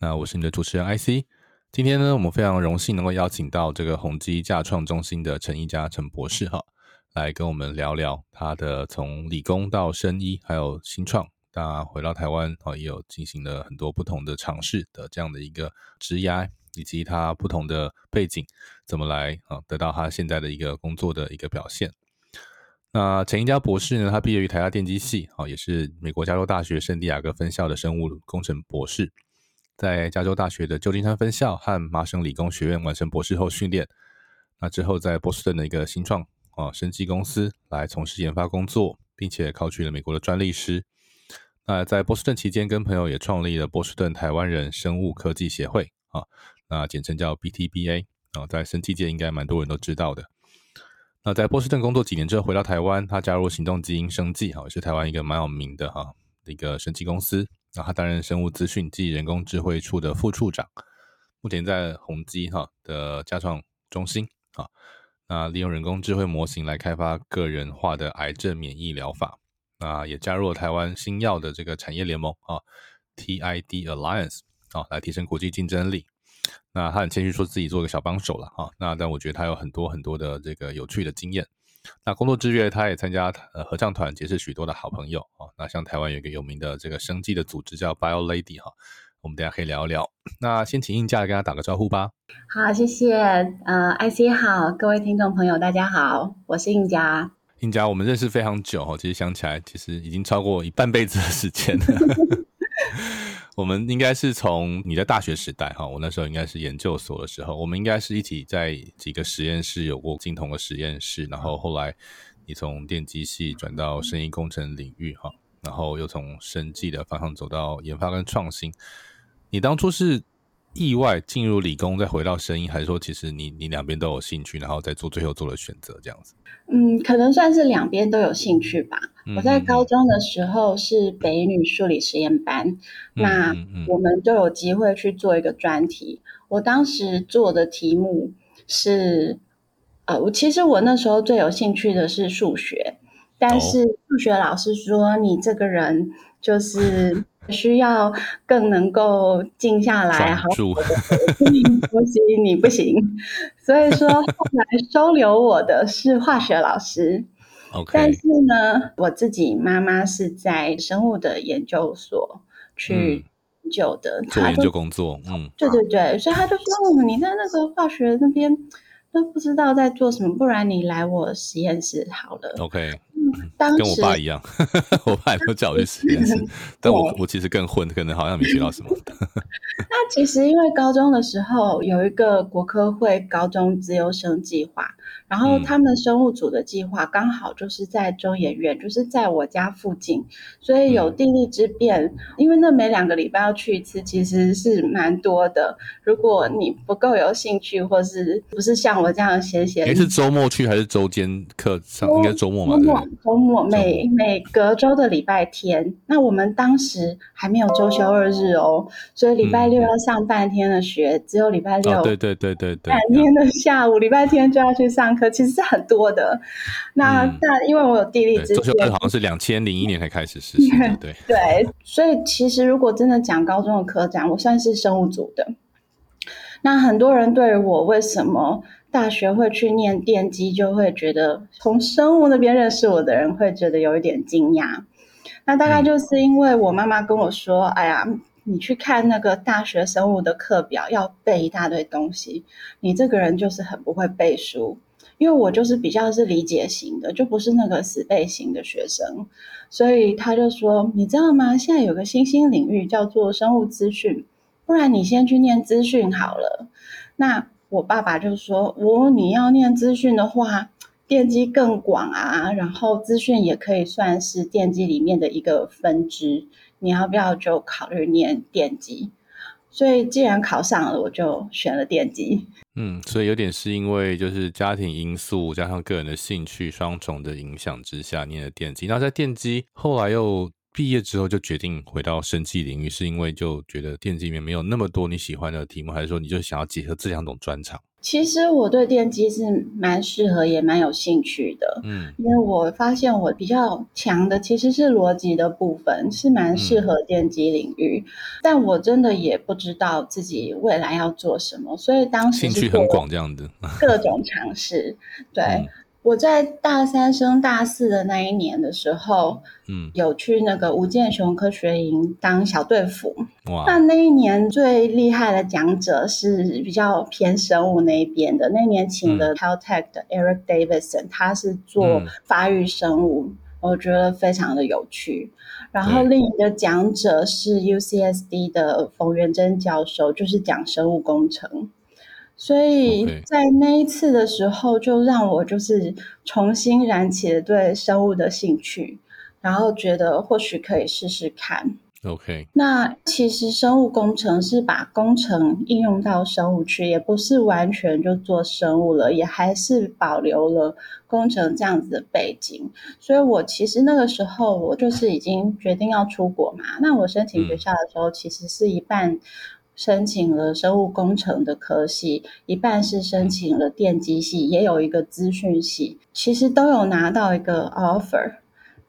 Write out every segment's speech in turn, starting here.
那我是你的主持人 IC。今天呢，我们非常荣幸能够邀请到这个宏基架创中心的陈一佳陈博士哈，来跟我们聊聊他的从理工到生医，还有新创，那回到台湾啊，也有进行了很多不同的尝试的这样的一个职涯，以及他不同的背景怎么来啊，得到他现在的一个工作的一个表现。那陈一佳博士呢，他毕业于台大电机系啊，也是美国加州大学圣地亚哥分校的生物工程博士。在加州大学的旧金山分校和麻省理工学院完成博士后训练，那之后在波士顿的一个新创啊生技公司来从事研发工作，并且考取了美国的专利师。那在波士顿期间，跟朋友也创立了波士顿台湾人生物科技协会啊，那简称叫 BTBA 啊，在生技界应该蛮多人都知道的。那在波士顿工作几年之后，回到台湾，他加入行动基因生技啊，也是台湾一个蛮有名的哈一个生技公司。那他担任生物资讯及人工智慧处的副处长，目前在宏基哈的家创中心啊，那利用人工智慧模型来开发个人化的癌症免疫疗法，那也加入了台湾新药的这个产业联盟啊，TID Alliance 啊，来提升国际竞争力。那他很谦虚说自己做个小帮手了哈，那但我觉得他有很多很多的这个有趣的经验。那工作之余，他也参加呃合唱团，结识许多的好朋友啊。那像台湾有一个有名的这个生计的组织叫 Bio Lady 哈，我们等下可以聊一聊。那先请应嘉来跟他打个招呼吧。好，谢谢。呃，IC 好，各位听众朋友，大家好，我是应佳。应佳，我们认识非常久哈，其实想起来，其实已经超过一半辈子的时间了。我们应该是从你在大学时代哈，我那时候应该是研究所的时候，我们应该是一起在几个实验室有过共同的实验室，然后后来你从电机系转到声音工程领域哈，然后又从生技的方向走到研发跟创新，你当初是。意外进入理工，再回到声音，还是说其实你你两边都有兴趣，然后再做最后做的选择这样子？嗯，可能算是两边都有兴趣吧。我在高中的时候是北女数理实验班，那我们就有机会去做一个专题。我当时做的题目是，呃，我其实我那时候最有兴趣的是数学，但是数学老师说你这个人就是。需要更能够静下来，好，不行，你不行。所以说，后来收留我的是化学老师。OK，但是呢，我自己妈妈是在生物的研究所去研究的，做研究工作。嗯，对对对，所以他就说：“你在那个化学那边都不知道在做什么，不然你来我实验室好了。” OK。跟我爸一样，我爸也没有叫我去实验室，但我我其实更混，可能好像没学到什么。那其实因为高中的时候有一个国科会高中自由生计划。然后他们生物组的计划刚好就是在中研院，就是在我家附近，所以有地利之便。因为那每两个礼拜要去一次，其实是蛮多的。如果你不够有兴趣，或是不是像我这样闲闲，你是周末去还是周间课上？应该周末嘛？周末每每隔周的礼拜天。那我们当时还没有周休二日哦，所以礼拜六要上半天的学，只有礼拜六。对对对对对。半天的下午，礼拜天就要去上。课其实是很多的，那那因为我有地利之便，好像是两千零一年才开始实施，对对，所以其实如果真的讲高中的科长，我算是生物组的。那很多人对我为什么大学会去念电机，就会觉得从生物那边认识我的人会觉得有一点惊讶。那大概就是因为我妈妈跟我说：“哎呀，你去看那个大学生物的课表，要背一大堆东西，你这个人就是很不会背书。”因为我就是比较是理解型的，就不是那个死背型的学生，所以他就说：“你知道吗？现在有个新兴领域叫做生物资讯，不然你先去念资讯好了。”那我爸爸就说：“我你要念资讯的话，电机更广啊，然后资讯也可以算是电机里面的一个分支，你要不要就考虑念电机？”所以既然考上了，我就选了电机。嗯，所以有点是因为就是家庭因素加上个人的兴趣双重的影响之下念了电机。那在电机后来又毕业之后就决定回到生技领域，是因为就觉得电机里面没有那么多你喜欢的题目，还是说你就想要结合这两种专长？其实我对电机是蛮适合，也蛮有兴趣的。嗯，因为我发现我比较强的其实是逻辑的部分，是蛮适合电机领域。但我真的也不知道自己未来要做什么，所以当时兴趣很广，这样子 各种尝试。对。我在大三升大四的那一年的时候，嗯，有去那个吴建雄科学营当小队服。哇！那那一年最厉害的讲者是比较偏生物那一边的。那年请的 Caltech 的 Eric Davidson，他是做发育生物，我觉得非常的有趣。然后另一个讲者是 UCSD 的冯元珍教授，就是讲生物工程。所以在那一次的时候，就让我就是重新燃起了对生物的兴趣，然后觉得或许可以试试看。OK，那其实生物工程是把工程应用到生物去，也不是完全就做生物了，也还是保留了工程这样子的背景。所以我其实那个时候我就是已经决定要出国嘛。那我申请学校的时候，其实是一半。申请了生物工程的科系，一半是申请了电机系，也有一个资讯系，其实都有拿到一个 offer。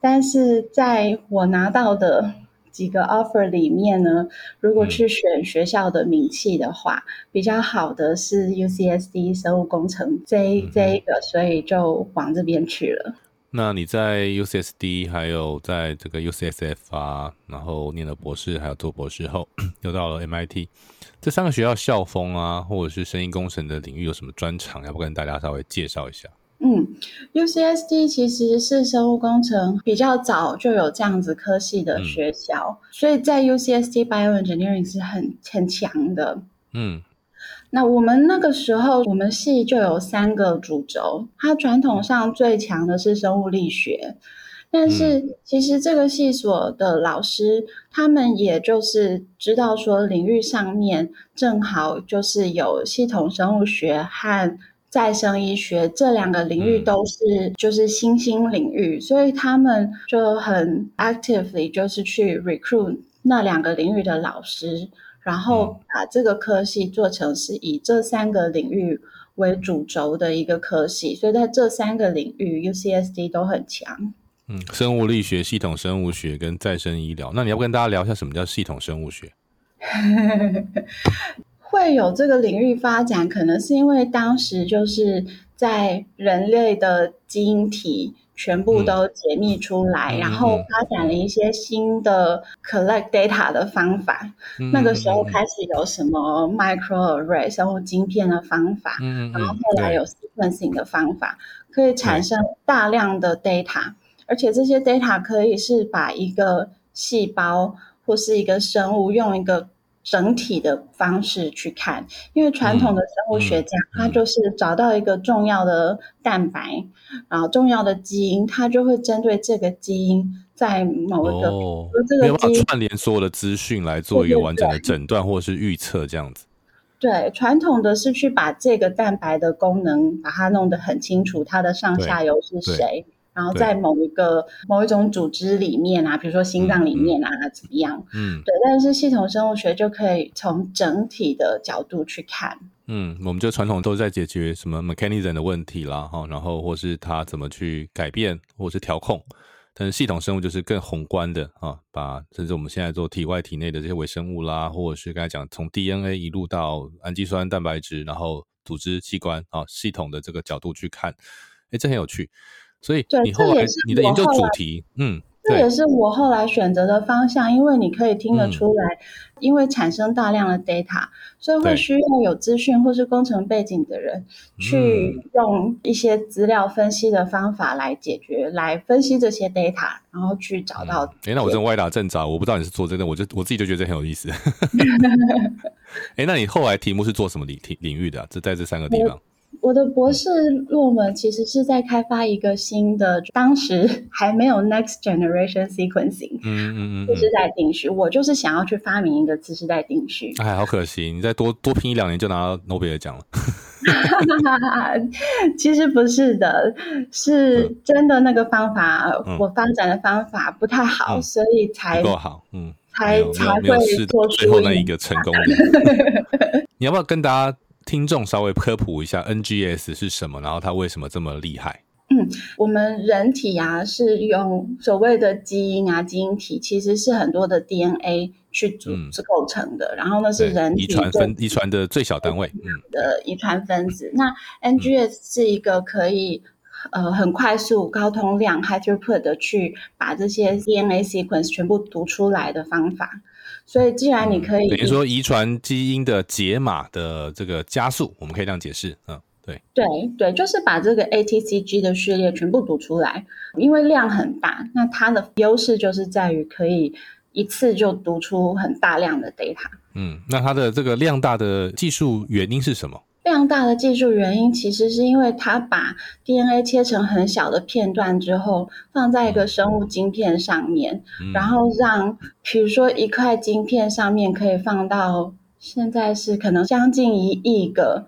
但是在我拿到的几个 offer 里面呢，如果去选学校的名气的话，比较好的是 UCSD 生物工程这这一个，所以就往这边去了。那你在 UCSD 还有在这个 UCSF 啊，然后念了博士，还有做博士后，又到了 MIT，这三个学校校风啊，或者是声音工程的领域有什么专长？要不跟大家稍微介绍一下？嗯，UCSD 其实是生物工程比较早就有这样子科系的学校，所以在 UCSD Bioengineering 是很很强的。嗯。那我们那个时候，我们系就有三个主轴，它传统上最强的是生物力学，但是其实这个系所的老师，他们也就是知道说领域上面正好就是有系统生物学和再生医学这两个领域都是就是新兴领域，所以他们就很 actively 就是去 recruit 那两个领域的老师。然后把这个科系做成是以这三个领域为主轴的一个科系，所以在这三个领域，UCSD 都很强。嗯，生物力学、系统生物学跟再生医疗。那你要不跟大家聊一下什么叫系统生物学？会有这个领域发展，可能是因为当时就是在人类的基因体。全部都解密出来，然后发展了一些新的 collect data 的方法。那个时候开始有什么 microarray 生物晶片的方法，然后后来有 sequencing 的方法，可以产生大量的 data，而且这些 data 可以是把一个细胞或是一个生物用一个。整体的方式去看，因为传统的生物学家，他就是找到一个重要的蛋白，然后重要的基因，他就会针对这个基因，在某一个这个基因串联所有的资讯来做一个完整的诊断或者是预测，这样子。对，传统的是去把这个蛋白的功能把它弄得很清楚，它的上下游是谁。然后在某一个某一种组织里面啊，比如说心脏里面啊，怎么样？嗯，对。但是系统生物学就可以从整体的角度去看。嗯，我们就传统都在解决什么 mechanism 的问题啦，哈，然后或是它怎么去改变或是调控。但是系统生物就是更宏观的啊，把甚至我们现在做体外体内的这些微生物啦，或者是刚才讲从 DNA 一路到氨基酸、蛋白质，然后组织器官啊，系统的这个角度去看，哎，这很有趣。所以，你后来你的研究主题，嗯，这也是我后来选择的方向，因为你可以听得出来，因为产生大量的 data，所以会需要有资讯或是工程背景的人去用一些资料分析的方法来解决，来分析这些 data，然后去找到。哎，那我真歪打正着，我不知道你是做这个，我就我自己就觉得很有意思。哎，那你后来题目是做什么领领领域的？这在这三个地方。我的博士论文其实是在开发一个新的，当时 还没有 next generation sequencing，嗯嗯嗯次世代定序。我就是想要去发明一个次世代定序。哎，好可惜，你再多多拼一两年就拿到诺贝尔奖了。其实不是的，是真的那个方法，嗯我发展的方法不太好，嗯所以才不够好，嗯，才才会做出到最后那一个成功的。你要不要跟大家听众稍微科普一下 NGS 是什么，然后它为什么这么厉害？嗯我们人体啊是用所谓的基因啊，基因体其实是很多的 DNA 去组嗯织构成的，然后呢是人体遗传分遗传的最小单位，嗯的遗传分子。那 NGS 是一个可以呃很快速、高通量 high throughput 的去把这些 DNA sequence 全部读出来的方法。所以，既然你可以等于说遗传基因的解码的这个加速，我们可以这样解释，嗯，对，对对，就是把这个 ATCG 的序列全部读出来，因为量很大，那它的优势就是在于可以一次就读出很大量的 data。嗯，那它的这个量大的技术原因是什么？量大的技术原因，其实是因为它把 DNA 切成很小的片段之后，放在一个生物晶片上面，嗯然后让，比如说一块晶片上面可以放到现在是可能将近一亿个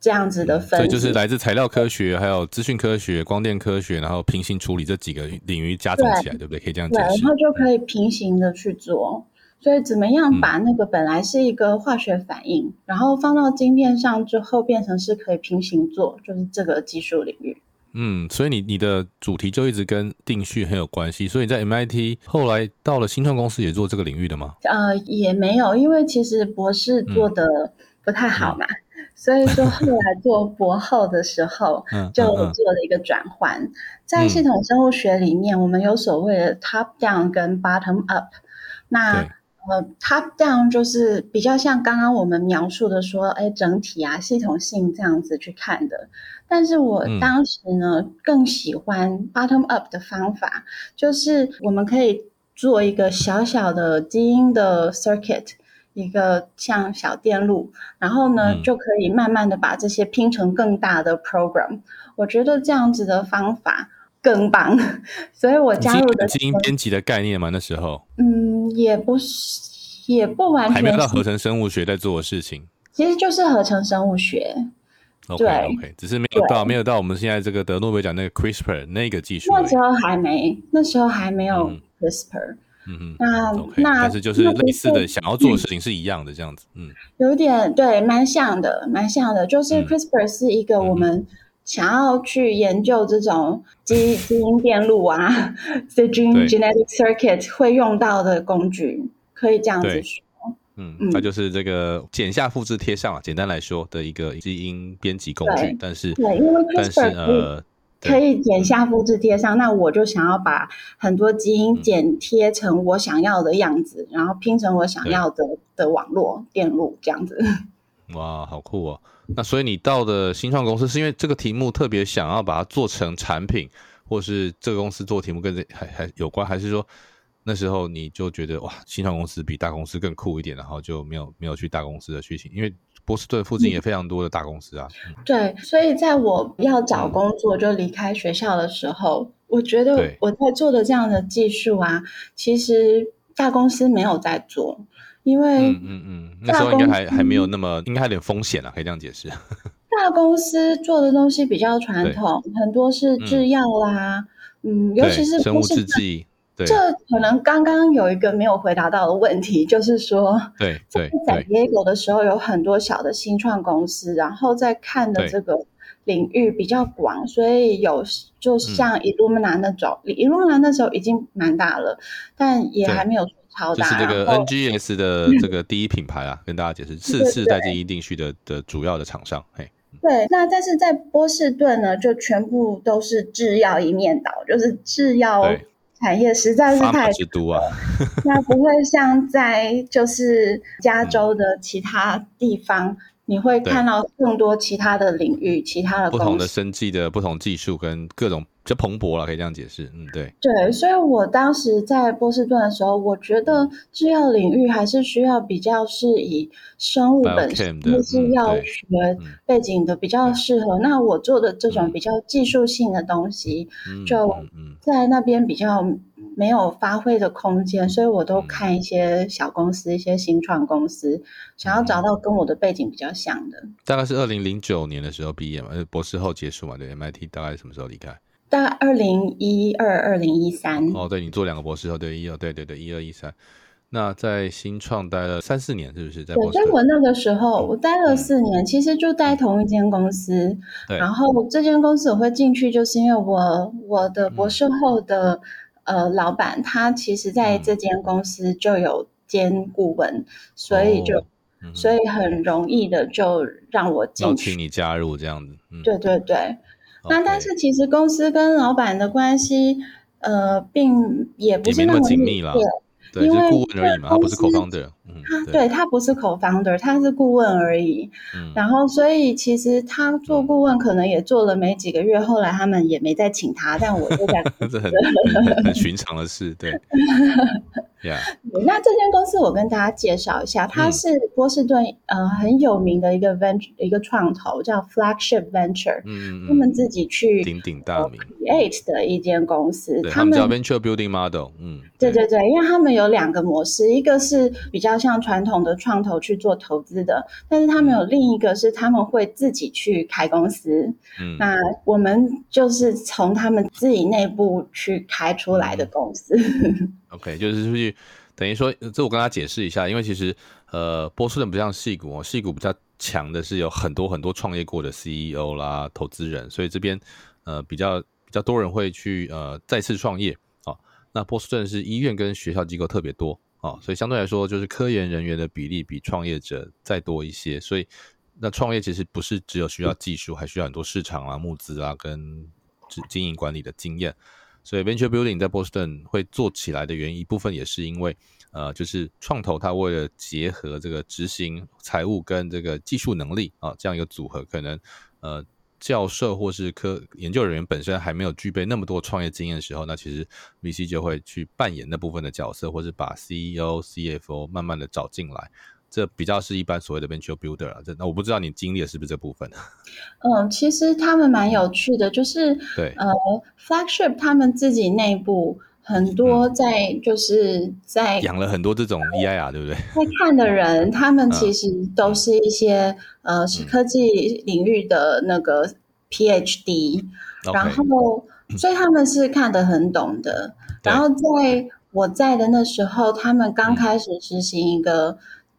这样子的分子，所以就是来自材料科学、还有资讯科学、光电科学，然后平行处理这几个领域加总起来，对不对？可以这样对，解释。然后就可以平行的去做。所以怎么样把那个本来是一个化学反应，然后放到晶片上之后变成是可以平行做，就是这个技术领域。嗯，所以你你的主题就一直跟定序很有关系。所以你在 MIT 后来到了新创公司也做这个领域的吗？呃，也没有，因为其实博士做的不太好嘛，所以说后来做博后的时候 嗯，就做了一个转换。在系统生物学里面，我们有所谓的 top down 跟 bottom up。那对呃，top down 就是比较像刚刚我们描述的说，哎，整体啊，系统性这样子去看的。但是我嗯当时呢，更喜欢 bottom up 的方法，就是我们可以做一个小小的基因的 circuit，一个像小电路，然后呢，嗯就可以慢慢的把这些拼成更大的 program。我觉得这样子的方法更棒，所以我加入的基因编辑的概念嘛？那时候嗯，也不是，也不完全还没有，到合成生物学在做的事情。其实就是合成生物学。OK 对 OK，只是没有到没有到我们现在这个得诺贝尔奖那个 CRISPR 那个技术。那时候还没，那时候还没有嗯 CRISPR。嗯那嗯，OK，那但是就是类似的想要做的事情是一样的这样子。嗯有点对，蛮像的，蛮像的。就是嗯 CRISPR 是一个嗯我们想要去研究这种基基因电路啊，这 gene genetic circuit 会用到的工具，可以这样子说。嗯，嗯它就是这个剪下、复制、贴上啊，简单来说的一个基因编辑工具。但是对，因为但是呃，可以剪下、复制、贴上，那我就想要把很多基因嗯剪贴成我想要的样子，然后拼成我想要的的网络电路这样子。哇，好酷哦！那所以你到的新创公司是因为这个题目特别想要把它做成产品，或是这个公司做题目跟这还还有关，还是说那时候你就觉得哇，新创公司比大公司更酷一点，然后就没有没有去大公司的去行？因为波士顿附近也非常多的大公司啊。嗯对，所以在我要找工作就离开学校的时候，我觉得我在做的这样的技术啊，其实大公司没有在做，因为嗯嗯嗯，那时候应该还还没有那么，应该还有点风险啊，可以这样解释。大公司做的东西比较传统，很多是制药啦，嗯，尤其是对生物制剂，对这可能刚刚有一个没有回答到的问题，就是说，对对在对，Diego 的时候有很多小的新创公司，然后在看的这个领域比较广，所以有就像 Illumina 那种、i l l u m i n a 那时候已经蛮大了，但也还没有就是这个 NGS 的这个第一品牌啊，跟大家解释，次对世代基因定序的的主要的厂商，嘿。对，那但是在波士顿呢，就全部都是制药一面倒，就是制药产业实在是太之都啊，那不会像在就是加州的其他地方，你会看到更多其他的领域、其他的不同的。生技的不同技术跟各种比较蓬勃了，可以这样解释。嗯，对，对，所以我当时在波士顿的时候，我觉得制药领域还是需要比较是以生物本身就是药学背景的比较适合。那我做的这种比较技术性的东西，就在那边比较没有发挥的空间，所以我都看一些小公司、一些新创公司，想要找到跟我的背景比较像的。大概是二零零九年的时候毕业嘛，博士后结束嘛，对，MIT 大概什么时候离开？大概二零一二、二零一三哦，对你做两个博士后，对一二，对对对，一二一三。那在新创待了三四年，是不是？在对，所以我那个时候我待了四年，其实就待同一间公司。对。然后这间公司我会进去，就是因为我我的博士后的呃老板，他其实在这间公司就有兼顾问，所以就所以很容易的就让我进去，请你加入这样子。对对对。那但是其实公司跟老板的关系，呃，并也不是那么紧密了。对，是顾问而已嘛，他不是 co-founder。他对他不是 co-founder，他是顾问而已。嗯，然后所以其实他做顾问可能也做了没几个月，后来他们也没再请他。但我就在 这很很寻常的事，对。那这间公司我跟大家介绍一下，它是波士顿呃很有名的一个 venture 一个创投，叫 Flagship Venture，嗯他们自己去鼎鼎大名 create 的一间公司，他们叫 Venture Building Model，嗯，对对对，因为他们有两个模式，一个是比较像传统的创投去做投资的，但是他们有另一个是他们会自己去开公司，嗯，那我们就是从他们自己内部去开出来的公司。OK，就是出去，等于说，这我跟他解释一下，因为其实，呃，波士顿不像戏股，戏股比较强的是有很多很多创业过的 CEO 啦、投资人，所以这边呃比较比较多人会去呃再次创业啊。那波士顿是医院跟学校机构特别多啊，所以相对来说，就是科研人员的比例比创业者再多一些。所以那创业其实不是只有需要技术，还需要很多市场啊、募资啊跟经营管理的经验。所以 venture building 在波士顿会做起来的原因，一部分也是因为，呃，就是创投它为了结合这个执行财务跟这个技术能力啊，这样一个组合，可能呃教授或是科研究人员本身还没有具备那么多创业经验的时候，那其实 VC 就会去扮演那部分的角色，或是把 CEO、CFO 慢慢的找进来。这比较是一般所谓的 venture builder 啊，这那我不知道你经历的是不是这部分。嗯，其实他们蛮有趣的，就是对呃，flagship 他们自己内部很多在就是在养了很多这种 EIR，对不对？在看的人，他们其实都是一些呃是科技领域的那个 PhD，然后所以他们是看得很懂的。然后在我在的那时候，他们刚开始实行一个。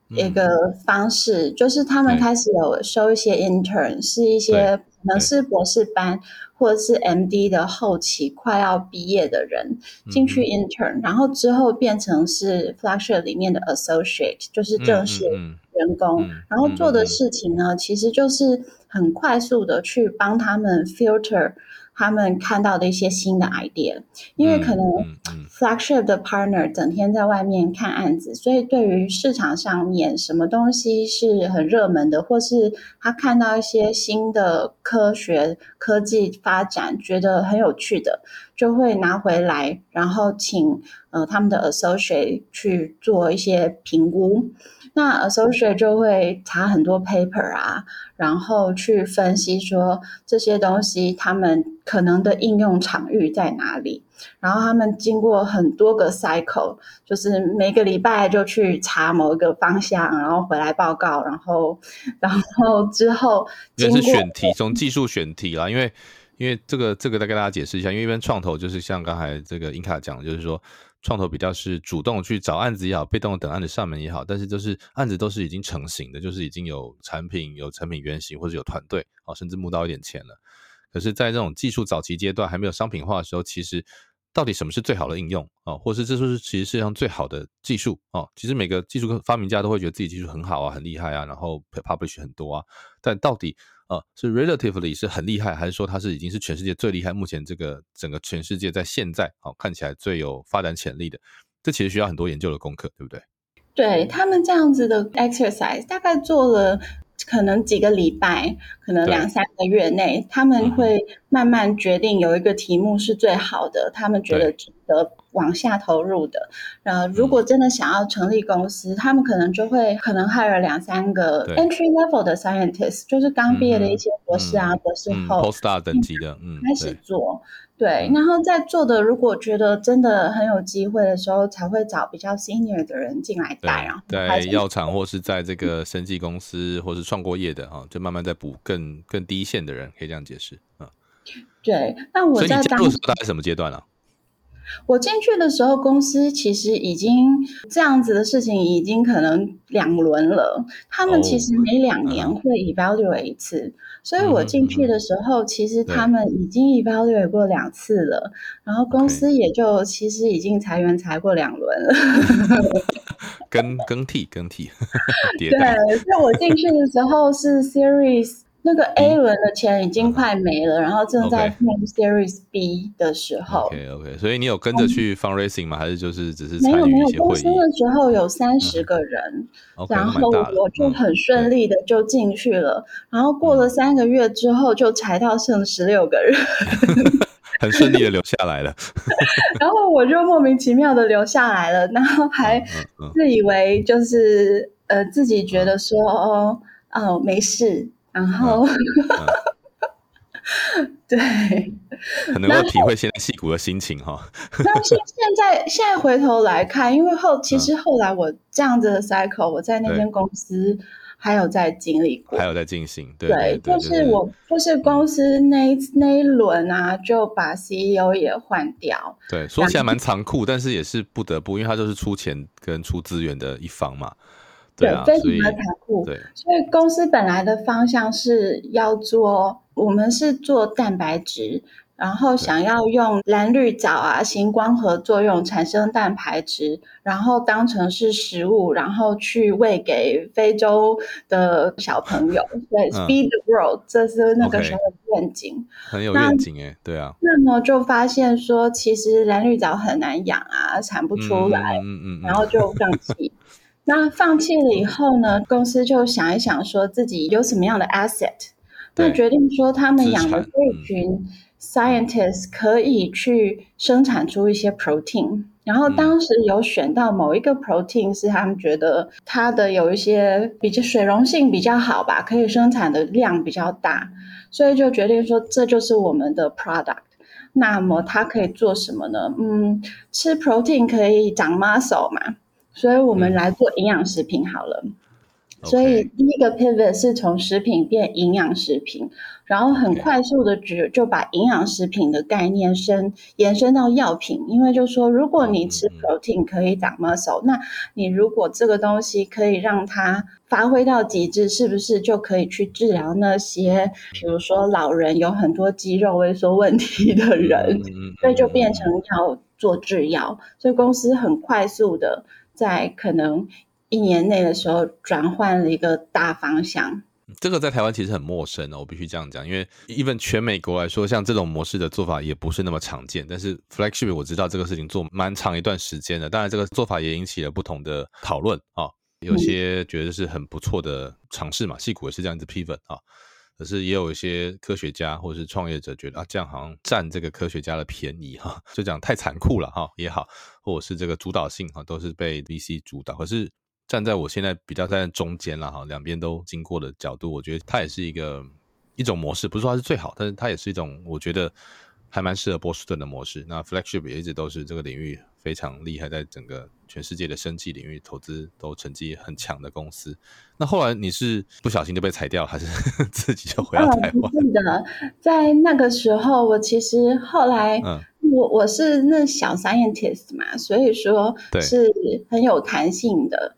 一个方式就是他们开始有收一些 intern，是一些可能是博士班或者是 MD 的后期快要毕业的人进去 intern，然后之后变成是 flagship 里面的 associate，就是正式员工，然后做的事情呢，其实就是很快速的去帮他们 filter。他们看到的一些新的 idea，因为可能 flagship 的 partner 整天在外面看案子，所以对于市场上面什么东西是很热门的，或是他看到一些新的科学科技发展，觉得很有趣的，就会拿回来，然后请呃他们的 associate 去做一些评估。那 associate 就会查很多 paper 啊，然后去分析说这些东西他们可能的应用场域在哪里。然后他们经过很多个 cycle，就是每个礼拜就去查某一个方向，然后回来报告，然后然后之后也是选题，从技术选题啦，因为因为这个这个再跟大家解释一下，因为一般创投就是像刚才这个英卡讲，就是说。创投比较是主动去找案子也好，被动等案子上门也好，但是就是案子都是已经成型的，就是已经有产品、有产品原型或者有团队啊，甚至募到一点钱了。可是，在这种技术早期阶段还没有商品化的时候，其实到底什么是最好的应用啊，或是这就是其实世界上最好的技术啊？其实每个技术发明家都会觉得自己技术很好啊，很厉害啊，然后 publish 很多啊，但到底？啊，是 relatively 是很厉害，还是说它是已经是全世界最厉害？目前这个整个全世界在现在，啊看起来最有发展潜力的，这其实需要很多研究的功课，对不对？对他们这样子的 exercise，大概做了可能几个礼拜，可能两三个月内，他们会慢慢决定有一个题目是最好的，他们觉得值得往下投入的。然后，如果真的想要成立公司，他们可能就会可能 hire 两三个 entry level 的 scientist，就是刚毕业的一些博士啊、博士后、postdoc 等级的，嗯，开始做。对，然后在做的，如果觉得真的很有机会的时候，才会找比较 senior 的人进来带啊。在药厂或是在这个生技公司或是创过业的哈，就慢慢在补更更低线的人，可以这样解释啊。对，那我在当大概什么阶段了？我进去的时候，公司其实已经这样子的事情已经可能两轮了。他们其实每两年会 evaluate 一次，所以我进去的时候，其实他们已经 evaluate 过两次了。然后公司也就其实已经裁员裁过两轮了，更更替更替。对，所以我进去的时候是 series。那个 A 轮的钱已经快没了，然后正在 Series B 的时候。OK OK，所以你有跟着去 fundraising 吗？还是就是只是没有没有？公司的时候有三十个人，然后我就很顺利的就进去了。然后过了三个月之后，就裁到剩十六个人，很顺利的留下来了。然后我就莫名其妙的留下来了，然后还自以为就是呃自己觉得说哦哦没事。然后，对，很能够体会现在戏骨的心情哈。那现现在现在回头来看，因为后其实后来我这样子的 cycle，我在那间公司还有在经历过，还有在进行。对，就是我就是公司那那一轮啊，就把 CEO 也换掉。对，说起来蛮残酷，但是也是不得不，因为他就是出钱跟出资源的一方嘛。对，非常的残酷。对，所以公司本来的方向是要做，我们是做蛋白质，然后想要用蓝绿藻啊，行光合作用产生蛋白质，然后当成是食物，然后去喂给非洲的小朋友。对，Feed the world，这是那个时候的愿景，很有愿景哎。对啊。那么就发现说，其实蓝绿藻很难养啊，产不出来，嗯嗯，然后就放弃。那放弃了以后呢？公司就想一想，说自己有什么样的 asset，那决定说他们养的这一群 scientists 可以去生产出一些 protein。然后当时有选到某一个 protein 是他们觉得它的有一些比较水溶性比较好吧，可以生产的量比较大，所以就决定说这就是我们的 product。那么它可以做什么呢？嗯，吃 protein 可以长 muscle 嘛？所以我们来做营养食品好了。所以第一个 pivot 是从食品变营养食品，然后很快速的就就把营养食品的概念伸延伸到药品，因为就说如果你吃 protein 可以长 muscle，那你如果这个东西可以让它发挥到极致，是不是就可以去治疗那些，比如说老人有很多肌肉萎缩问题的人，所以就变成要做制药，所以公司很快速的。在可能一年内的时候，转换了一个大方向。这个在台湾其实很陌生哦，我必须这样讲，因为 even 全美国来说，像这种模式的做法也不是那么常见。但是 Flagship 我知道这个事情做蛮长一段时间的，当然这个做法也引起了不同的讨论啊，有些觉得是很不错的尝试嘛，戏骨也是这样子批粉啊。可是也有一些科学家或者是创业者觉得啊，这样好像占这个科学家的便宜哈，就讲太残酷了哈也好，或者是这个主导性哈都是被 VC 主导。可是站在我现在比较在中间了哈，两边都经过的角度，我觉得它也是一个一种模式，不是说它是最好，但是它也是一种我觉得还蛮适合波士顿的模式。那 Flagship 也一直都是这个领域。非常厉害，在整个全世界的生技领域投资都成绩很强的公司。那后来你是不小心就被裁掉，还是 自己就回到台湾？是的，在那个时候，我其实后来，我我是那小 scientist 嘛，所以说是很有弹性的。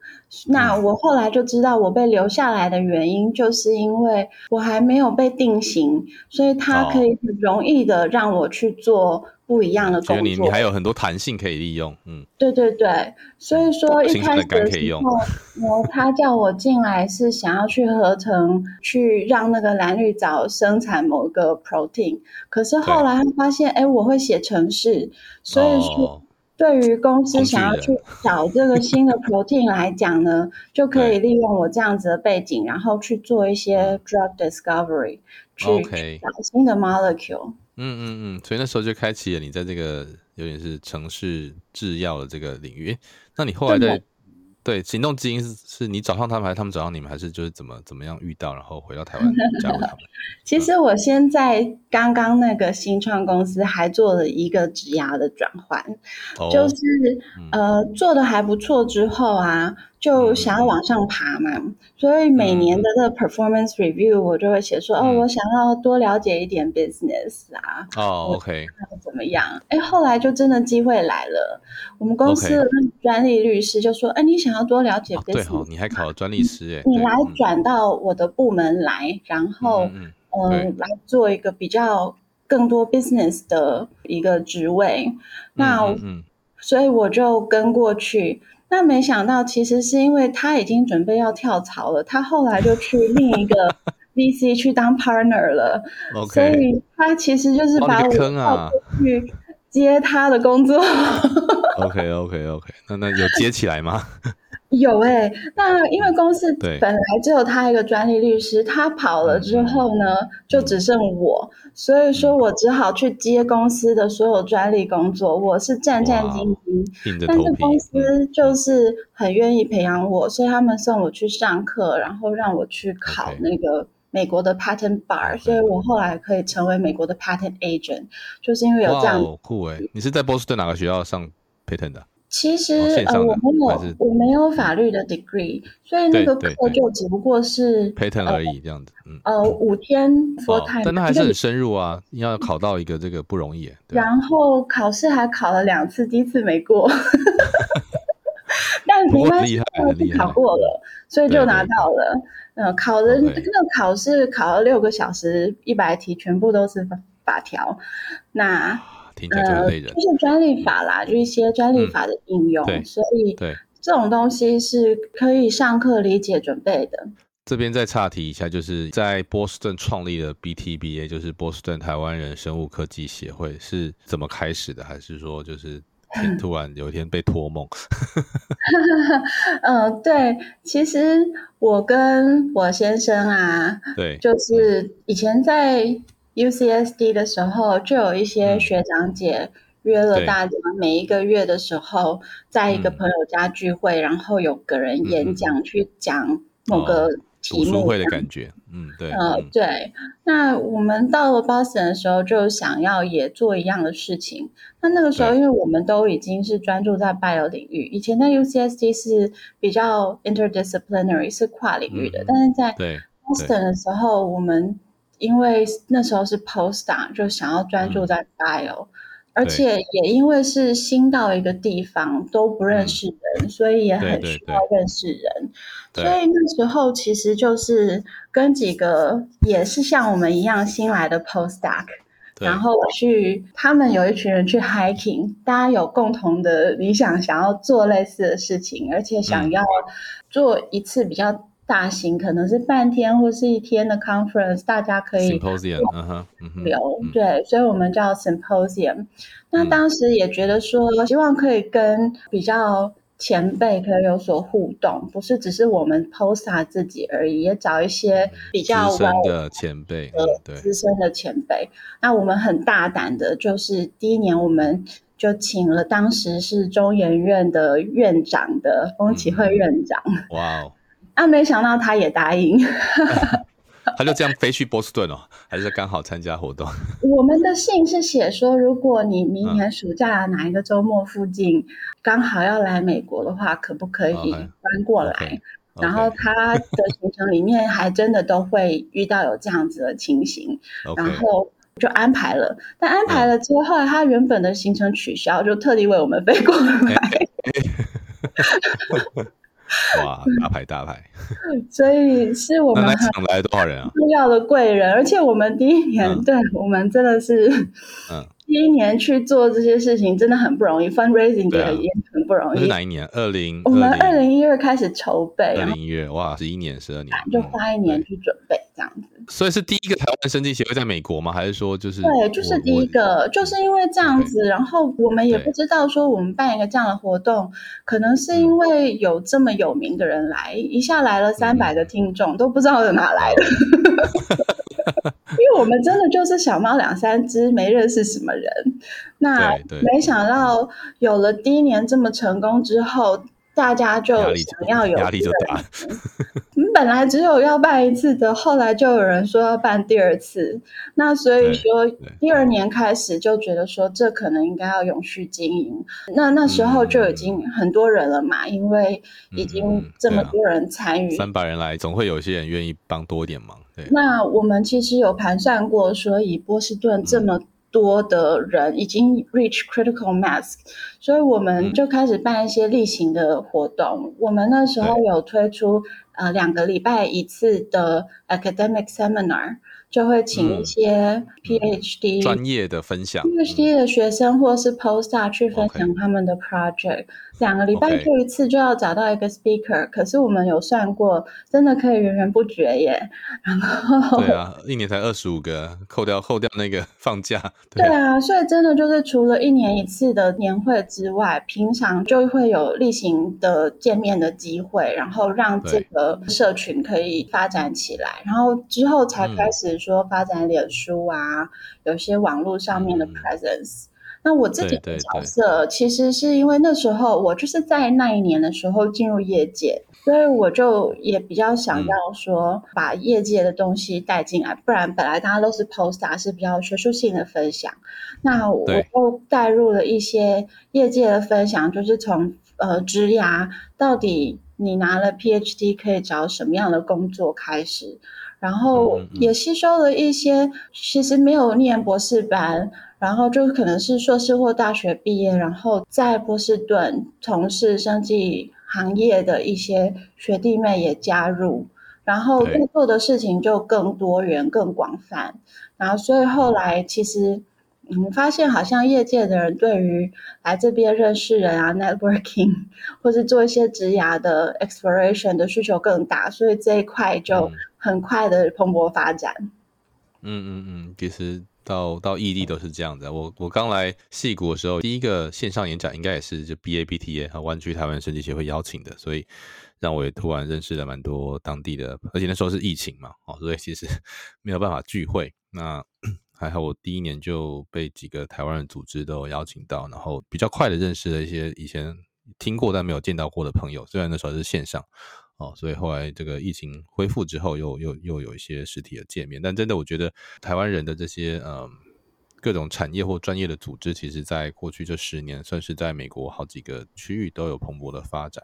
那我后来就知道，我被留下来的原因，就是因为我还没有被定型，所以他可以很容易的让我去做不一样的工作。你你还有很多弹性可以利用，嗯，对对对，所以说一开始的时候，他叫我进来是想要去合成，去让那个蓝绿藻生产某一个 protein，可是后来他发现，哎，我会写程式，所以说。对于公司想要去找这个新的 protein 来讲呢，就可以利用我这样子的背景，然后去做一些 drug discovery，去找新的 molecule。嗯嗯嗯，所以那时候就开启了你在这个有点是城市制药的这个领域。那你后来对在对行动基因是是你找上他们，还是他们找上你们，还是就是怎么怎么样遇到，然后回到台湾加入他们？其实我现在刚刚那个新创公司还做了一个职涯的转换，哦，就是嗯呃做的还不错之后啊，就想要往上爬嘛，所以每年的这个 performance review 我就会写说，哦，嗯我想要多了解一点 business 啊，哦，OK，怎么样？哎，后来就真的机会来了，我们公司的专利律师就说，哎，你想要多了解 business，、好，你还考了专利师哎，你来转到我的部门来，然后。嗯来做一个比较更多 business 的一个职位。那、嗯嗯所以我就跟过去。那没想到，其实是因为他已经准备要跳槽了，他后来就去另一个 VC 去当 partner 了，嗯所以他其实就是把我个坑啊去接他的工作。OK OK OK，那那有接起来吗？有哎、那因为公司本来只有他一个专利律师，他跑了之后呢，就只剩我，所以说我只好去接公司的所有专利工作，我是战战兢兢。但是公嗯。司就是很愿意培养我，所以他们送我去上课，然后让我去考那个美国的 patent bar，、所以我后来可以成为美国的 patent agent，就是因为有这样哇哦酷诶，你是在波士顿哪个学校上 patent 的？其实、哦呃，我没有我没有法律的 degree，所以那个课就只不过是 patent 而已，这样子，嗯。呃五天 full 哦 time，、但那还是很深入啊，你要考到一个这个不容易然后考试还考了两次，第一次没过，但没关系，考过了，所以就拿到了。嗯，考的那个考试考了六个小时，一百题全部都是法法条。那听起来就呃，很累人就。是专利法啦，就一些专利法的应用，所以对，这种东西是可以上课理解准备的。这边再岔题一下，就是在波士顿创立的 BTBA，就是波士顿台湾人生物科技协会，是怎么开始的？还是说就是突然有一天被托梦？嗯，对，其实我跟我先生啊，对，就是以前在 UCSD 的时候，就有一些嗯。学长姐约了大家，每一个月的时候，在一个嗯朋友家聚会，然后有个人演讲去讲某个题目读书会的感觉，嗯，对，呃嗯，对，那我们到了 Boston 的时候，就想要也做一样的事情。那那个时候，因为我们都已经是专注在 bio 领域，以前在 UCSD 是比较 interdisciplinary，是跨领域的，但是在 Boston 的时候，我们因为那时候是 postdoc，就想要专注在 bio，、而且也因为是新到一个地方，都不认识人，所以也很需要认识人。对所以那时候其实就是跟几个也是像我们一样新来的 postdoc，然后去他们有一群人去 hiking，大家有共同的理想，想要做类似的事情，而且想嗯。要做一次比较大型，可能是半天或是一天的 conference，大家可以 symposium，嗯哼，嗯哼，流，嗯。对，所以我们叫 symposium。那嗯。当时也觉得说，希望可以跟比较前辈可以有所互动，不是只是我们 poster 自己而已，也找一些比较资深的前辈，嗯，对，资深的前辈。那我们很大胆的，就是第一年我们就请了当时是中研院的院长的风启慧院长，哇哦，啊，没想到他也答应。他就这样飞去波士顿哦，还是刚好参加活动？我们的信是写说，如果你嗯明年暑假哪一个周末附近刚好要来美国的话，可不可以搬过来？然后他的行程里面还真的都会遇到有这样子的情形。然后就安排了。但安排了之后，他原本的行程取消，就特地为我们飞过来，哇，大牌大牌，所以是我们很那场来多少人啊？重要的贵人。而且我们第一年，嗯对我们真的是嗯，第一年去做这些事情真的很不容易，fundraising 也也很不容易。是哪一年？二零我们二零一二开始筹备，二零一二哇，十一年、十二年，就花一年去准备这样子。所以是第一个台湾生计协会在美国吗？还是说就是对，就是第一个，就是因为这样子，然后我们也不知道说我们办一个这样的活动，可能是因为有这么有名的人来，一下来了三百个听众，都不知道有哪来的。我们真的就是小猫两三只，没认识什么人。那没想到有了第一年这么成功之后。大家就想要有压力就大。我 们本来只有要办一次的，后来就有人说要办第二次。那所以说，第二年开始就觉得说，这可能应该要永续经营。那那时候就已经很多人了嘛，因为已经这么多人参与，三百人来，总会有些人愿意帮多一点忙。对。那我们其实有盘算过，所以波士顿这么。多的人已经 reach critical mass，所以我们就开始办一些例行的活动。我们那时候有推出呃两个礼拜一次的 academic seminar。就会请一些 PhD 专业的分享，PhD 的学生或是 Postdoc 去分享他们的 project。两个礼拜做一次，就要找到一个 speaker。可是我们有算过，真的可以源源不绝耶。然后对啊，一年才二十五个，扣掉扣掉那个放假。对啊，所以真的就是除了一年一次的年会之外，平常就会有例行的见面的机会，然后让这个社群可以发展起来，然后之后才开始。说发展脸书啊，有些网络上面的 presence。那我自己的角色，其实是因为那时候我就是在那一年的时候进入业界，所以我就也比较想要说把业界的东西带进来，不然本来大家都是 post 啊，是比较学术性的分享。那我又带入了一些业界的分享，就是从呃职涯到底你拿了 PhD 可以找什么样的工作开始。然后也吸收了一些，其实没有念博士班，然后就可能是硕士或大学毕业，然后在波士顿从事生计行业的一些学弟妹也加入，然后做的事情就更多元、更广泛。然后所以后来其实嗯，发现好像业界的人对于来这边认识人啊、networking 或是做一些职涯的 exploration 的需求更大，所以这一块就。很快的蓬勃发展。嗯嗯嗯，其实到到异地都是这样的。我我刚来戏谷的时候，第一个线上演讲应该也是就 BABTA 和湾区台湾设计协会邀请的，所以让我也突然认识了蛮多当地的。而且那时候是疫情嘛，哦，所以其实 没有办法聚会。那还好，我第一年就被几个台湾的组织都邀请到，然后比较快的认识了一些以前听过但没有见到过的朋友。虽然那时候是线上。哦，所以后来这个疫情恢复之后，又又又有一些实体的见面。但真的，我觉得台湾人的这些嗯各种产业或专业的组织，其实在过去这十年，算是在美国好几个区域都有蓬勃的发展。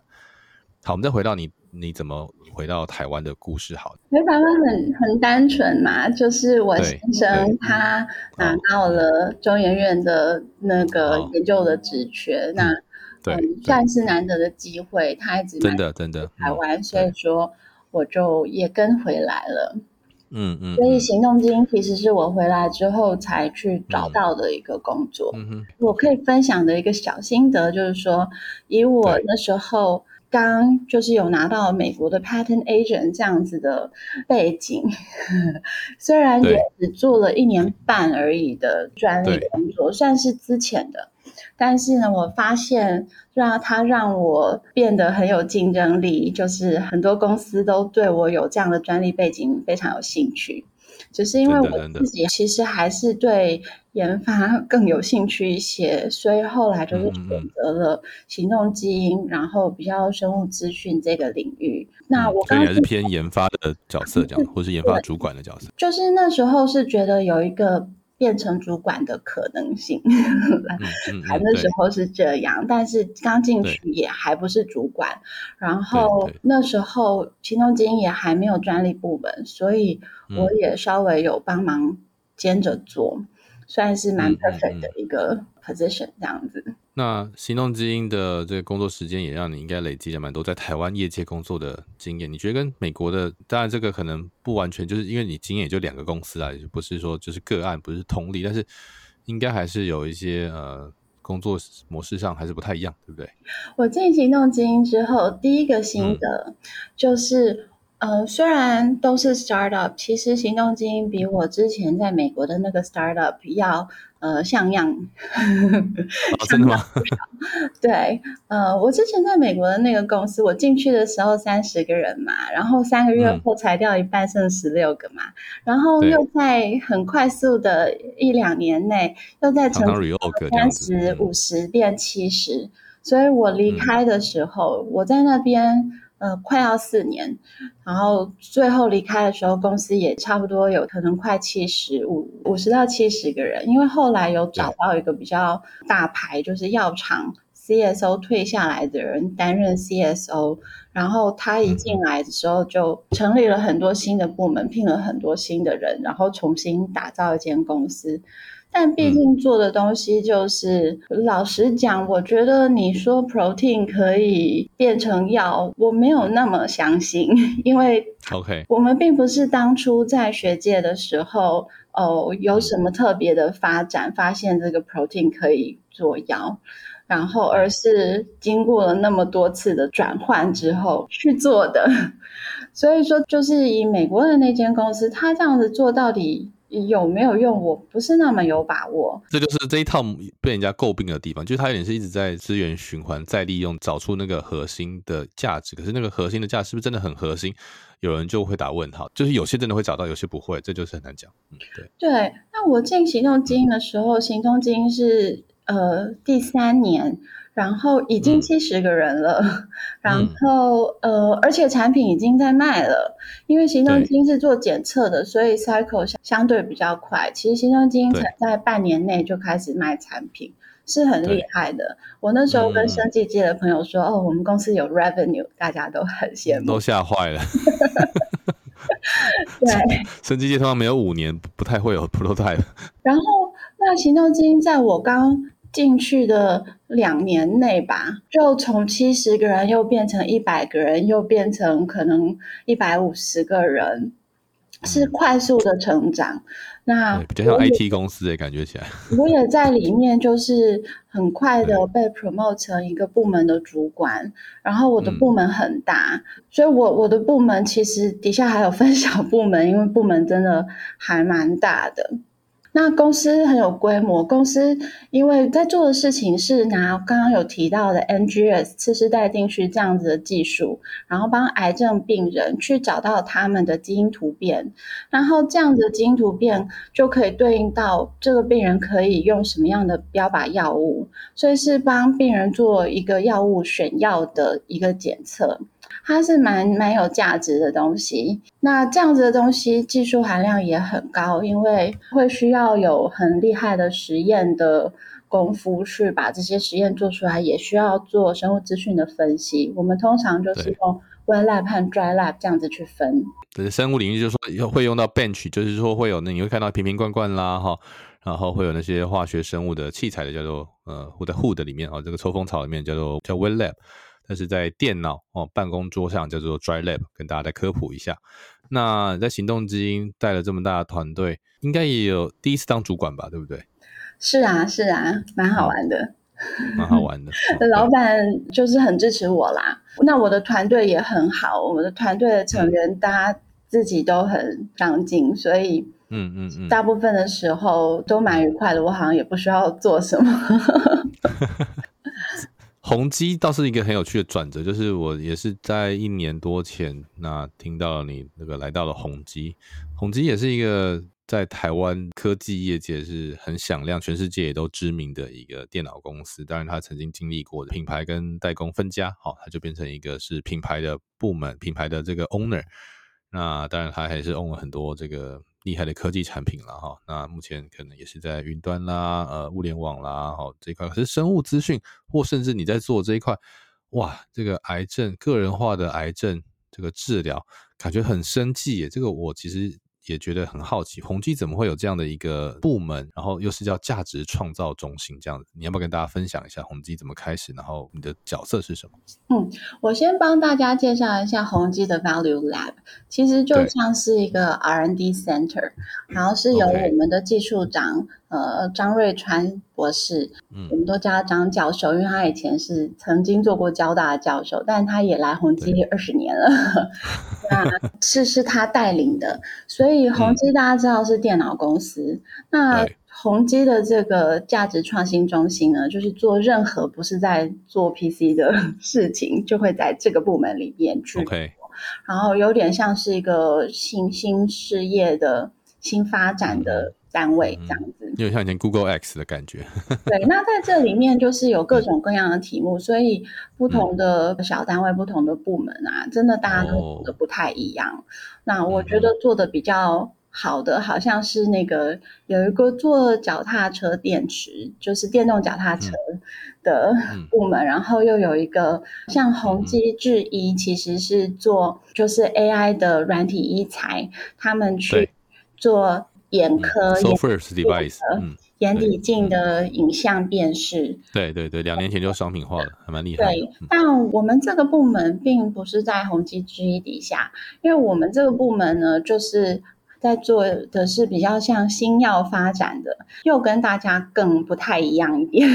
好，我们再回到你你怎么回到台湾的故事。好，回台湾很很单纯嘛，就是我先生他拿到了中研院的那个研究的职缺，那。对，算是难得的机会，他一直真的真的台湾，所以说我就也跟回来了。嗯嗯，所以行动基因其实是我回来之后才去找到的一个工作。嗯嗯，我可以分享的一个小心得就是说，以我那时候刚就是有拿到美国的 patent agent 这样子的背景，虽然也只做了一年半而已的专利工作，算是之前的。但是呢，我发现让它让我变得很有竞争力，就是很多公司都对我有这样的专利背景非常有兴趣。只是因为我自己其实还是对研发更有兴趣一些，所以后来就是选择了行动基因，然后比较生物资讯这个领域。那我刚还是偏研发的角色，这样，或是研发主管的角色。就是那时候是觉得有一个。变成主管的可能性，还那时候是这样，但是刚进去也还不是主管，然后那时候行动基因也还没有专利部门，所以我也稍微有帮忙兼着做，算是蛮 perfect 的一个 position 这样子。那行动基因的这个工作时间也让你应该累积了蛮多在台湾业界工作的经验。你觉得跟美国的，当然这个可能不完全，就是因为你经验也就两个公司啊，不是说就是个案，不是同理。但是应该还是有一些呃工作模式上还是不太一样，对不对？我进行动基因之后，第一个心得就是。呃，虽然都是 startup，其实行动基因比我之前在美国的那个 startup 要呃像样。真的吗？对，呃，我之前在美国的那个公司，我进去的时候三十个人嘛，然后三个月后裁掉一半，剩十六个嘛，然后又在很快速的一两年内，又在成三十五十变七十，所以我离开的时候，我在那边。呃，快要四年，然后最后离开的时候，公司也差不多有可能快七十五五十到七十个人，因为后来有找到一个比较大牌，就是药厂 CSO 退下来的人担任 CSO，然后他一进来的时候就成立了很多新的部门，聘了很多新的人，然后重新打造一间公司。但毕竟做的东西就是，老实讲，我觉得你说 protein 可以变成药，我没有那么相信，因为 OK，我们并不是当初在学界的时候，哦，有什么特别的发展，发现这个 protein 可以做药，然后而是经过了那么多次的转换之后去做的。所以说，就是以美国的那间公司，他这样子做到底。有没有用？我不是那么有把握。这就是这一套被人家诟病的地方，就是它有点是一直在资源循环、再利用，找出那个核心的价值。可是那个核心的价值是不是真的很核心？有人就会打问号。就是有些真的会找到，有些不会，这就是很难讲。嗯，对。对，那我进行动基因的时候，行动基因是呃第三年。然后已经七十个人了，然后呃，而且产品已经在卖了。因为行动基因是做检测的，所以 cycle 相相对比较快。其实行动基因才在半年内就开始卖产品，是很厉害的。我那时候跟生技界的朋友说：“哦，我们公司有 revenue，大家都很羡慕，都吓坏了。”对，生技界通常没有五年不太会有 prototype。然后那行动基因在我刚。进去的两年内吧，就从七十个人又变成一百个人，又变成可能一百五十个人，是快速的成长。那比较像 IT 公司的感觉起来。我也在里面，就是很快的被 promote 成一个部门的主管。然后我的部门很大，所以我我的部门其实底下还有分小部门，因为部门真的还蛮大的。那公司很有规模，公司因为在做的事情是拿刚刚有提到的 NGS 次世代定序这样子的技术，然后帮癌症病人去找到他们的基因突变，然后这样子的基因突变就可以对应到这个病人可以用什么样的标靶药物，所以是帮病人做一个药物选药的一个检测。它是蛮蛮有价值的东西，那这样子的东西技术含量也很高，因为会需要有很厉害的实验的功夫去把这些实验做出来，也需要做生物资讯的分析。我们通常就是用 wet lab 和 dry lab 这样子去分。对，生物领域就是说会用到 bench，就是说会有那你会看到瓶瓶罐罐啦哈，然后会有那些化学生物的器材的叫做呃或在 hood 里面啊，这个抽风槽里面叫做叫 wet lab。但是在电脑哦办公桌上叫做 Dry Lab，跟大家再科普一下。那在行动基因带了这么大的团队，应该也有第一次当主管吧？对不对？是啊，是啊，蛮好玩的，蛮好玩的。老板就是很支持我啦。那我的团队也很好，我们的团队的成员大家自己都很上进，所以嗯嗯嗯，大部分的时候都蛮愉快的。我好像也不需要做什么。宏基倒是一个很有趣的转折，就是我也是在一年多前，那听到了你那个来到了宏基，宏基也是一个在台湾科技业界是很响亮，全世界也都知名的一个电脑公司。当然，他曾经经历过品牌跟代工分家，好，他就变成一个是品牌的部门，品牌的这个 owner。那当然，他还是 own 了很多这个。厉害的科技产品了哈，那目前可能也是在云端啦、呃物联网啦，哈这一块。可是生物资讯或甚至你在做这一块，哇，这个癌症个人化的癌症这个治疗，感觉很生计耶。这个我其实。也觉得很好奇，宏基怎么会有这样的一个部门，然后又是叫价值创造中心这样子？你要不要跟大家分享一下宏基怎么开始，然后你的角色是什么？嗯，我先帮大家介绍一下宏基的 Value Lab，其实就像是一个 R&D Center，然后是由我们的技术长。呃张瑞川博士，嗯我们都叫他张教授，因为他以前是曾经做过交大的教授，但他也来宏基二十年了，那是是他带领的，所以宏基大家知道是电脑公司，那宏基的这个价值创新中心呢，就是做任何不是在做 PC 的事情，就会在这个部门里面去，OK，然后有点像是一个新兴事业的新发展的单位这样子。有点像以前 Google X 的感觉。对，那在这里面就是有各种各样的题目，所以不同的小单位、不同的部门啊，真的大家都做的不太一样。那我觉得做的比较。好的，好像是那个有一个做脚踏车电池，就是电动脚踏车的部门，然后又有一个像宏基智衣，其实是做就是 AI 的软体医材，他们去做眼科、So first device，嗯，眼底镜的影像辨识。对对对，两年前就商品化了，还蛮厉害。对，但我们这个部门并不是在宏基智一底下，因为我们这个部门呢，就是。在做的是比较像新药发展的，又跟大家更不太一样一点。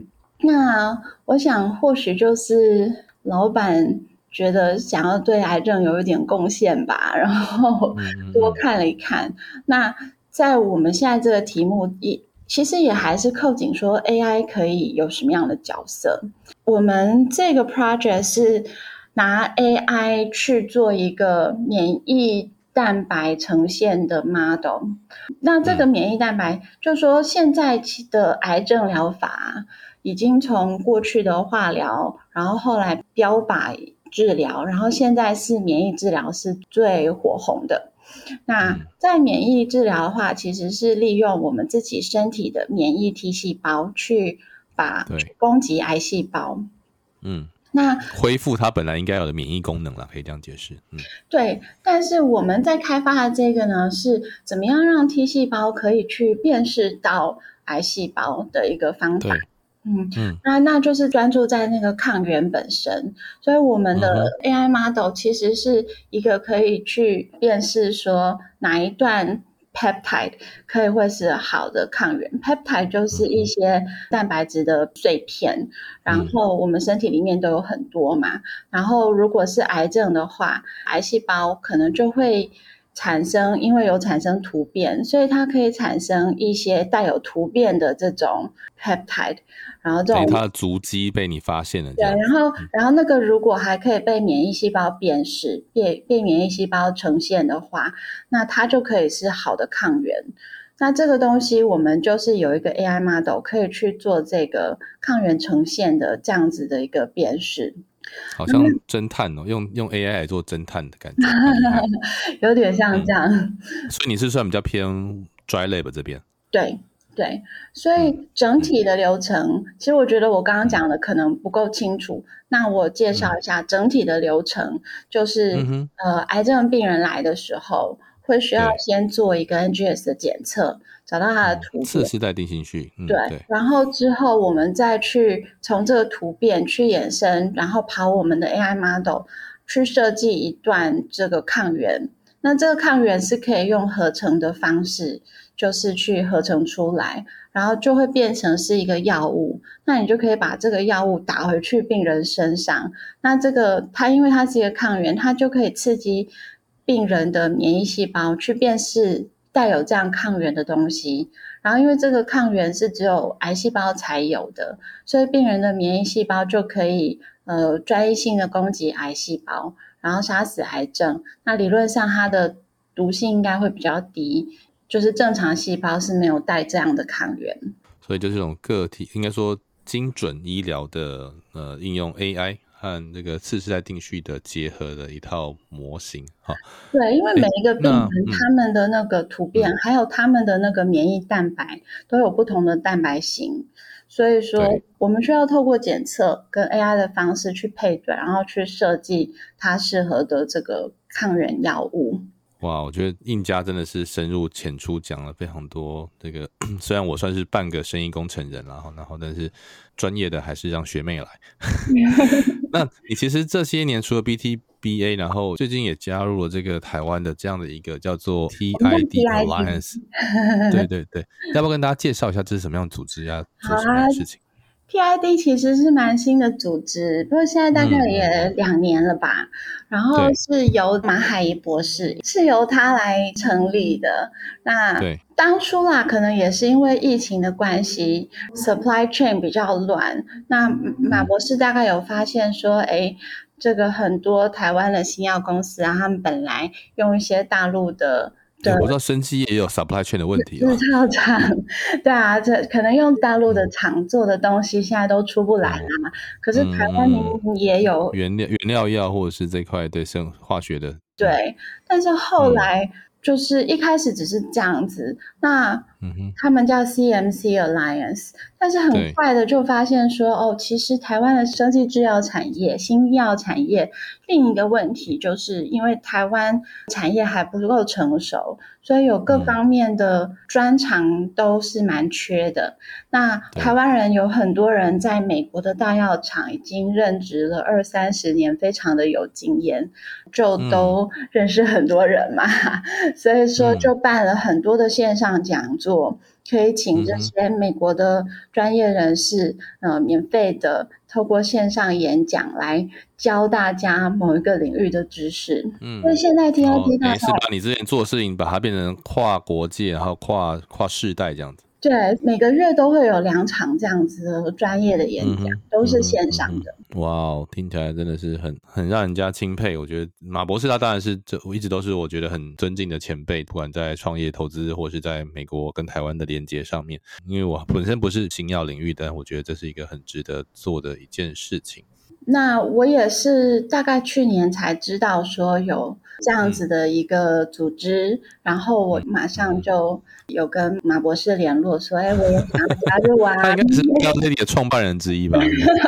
那我想，或许就是老板觉得想要对癌症有一点贡献吧，然后多看了一看。那在我们现在这个题目，也其实也还是扣紧说 AI 可以有什么样的角色。我们这个 project 是拿 AI 去做一个免疫。蛋白呈现的 model，那这个免疫蛋白，就说现在的癌症疗法已经从过去的化疗，然后后来标靶治疗，然后现在是免疫治疗是最火红的。那在免疫治疗的话，其实是利用我们自己身体的免疫 T 细胞去把攻击癌细胞，嗯。那恢复它本来应该有的免疫功能了，可以这样解释。嗯，对。但是我们在开发的这个呢，是怎么样让 T 细胞可以去辨识到癌细胞的一个方法。嗯嗯，那那就是专注在那个抗原本身。所以我们的 AI model 其实是一个可以去辨识说哪一段。peptide 可以会是好的抗原，peptide 就是一些蛋白质的碎片，然后我们身体里面都有很多嘛。然后如果是癌症的话，癌细胞可能就会产生，因为有产生突变，所以它可以产生一些带有突变的这种 peptide。然后这种它的足迹被你发现了，对，然后然后那个如果还可以被免疫细胞辨识，被被免疫细胞呈现的话，那它就可以是好的抗原。那这个东西我们就是有一个 AI model 可以去做这个抗原呈现的这样子的一个辨识，好像侦探哦，用用 AI 来做侦探的感觉，有点像这样。嗯、所以你是算比较偏 dry lab 这边，对。对，所以整体的流程，其实我觉得我刚刚讲的可能不够清楚。那我介绍一下整体的流程，就是、嗯、呃，癌症病人来的时候，会需要先做一个 NGS 的检测，找到它的突变，次世代定心序。嗯、对，对，然后之后我们再去从这个突变去衍生，然后跑我们的 AI model 去设计一段这个抗原。那这个抗原是可以用合成的方式。就是去合成出来，然后就会变成是一个药物。那你就可以把这个药物打回去病人身上。那这个它因为它是一个抗原，它就可以刺激病人的免疫细胞去辨识带有这样抗原的东西。然后因为这个抗原是只有癌细胞才有的，所以病人的免疫细胞就可以呃专一性的攻击癌细胞，然后杀死癌症。那理论上它的毒性应该会比较低。就是正常细胞是没有带这样的抗原，所以就是这种个体，应该说精准医疗的呃应用 AI 和那个次世代定序的结合的一套模型哈。对，因为每一个病人他们的那个突变，还有他们的那个免疫蛋白都有不同的蛋白型，所以说我们需要透过检测跟 AI 的方式去配对，然后去设计它适合的这个抗原药物。哇，我觉得印家真的是深入浅出讲了非常多。这个 虽然我算是半个生意工程人，然后然后但是专业的还是让学妹来。那你其实这些年除了 BT BA，然后最近也加入了这个台湾的这样的一个叫做 TID Alliance。对对对，要不要跟大家介绍一下这是什么样的组织呀？做什么样的事情？PID 其实是蛮新的组织，不过现在大概也两年了吧。然后是由马海怡博士是由他来成立的。那当初啦，可能也是因为疫情的关系，supply chain 比较乱。那马博士大概有发现说，哎，这个很多台湾的新药公司啊，他们本来用一些大陆的。对，我知道生机也有 supply chain 的问题。制造厂，对啊，这可能用大陆的厂做的东西，现在都出不来了。可是台湾也有原料、原料药或者是这块对生化学的。对，但是后来。就是一开始只是这样子，那他们叫 CMC Alliance，但是很快的就发现说，哦，其实台湾的生技制药产业、新药产业另一个问题，就是因为台湾产业还不够成熟，所以有各方面的专长都是蛮缺的。那台湾人有很多人在美国的大药厂已经任职了二三十年，非常的有经验，就都认识很多人嘛。所以说，就办了很多的线上讲座，可以请这些美国的专业人士，呃，免费的透过线上演讲来教大家某一个领域的知识。嗯，所以现在 T I T 大是把你之前做的事情，把它变成跨国界，然后跨跨世代这样子。对，每个月都会有两场这样子的专业的演讲，都是线上的。哇哦，听起来真的是很很让人家钦佩。我觉得马博士他当然是这我一直都是我觉得很尊敬的前辈，不管在创业投资或是在美国跟台湾的连接上面。因为我本身不是新药领域，但我觉得这是一个很值得做的一件事情。那我也是大概去年才知道说有这样子的一个组织，然后我马上就有跟马博士联络说，哎，我也想加入啊。他应该是 Lady 的创办人之一吧。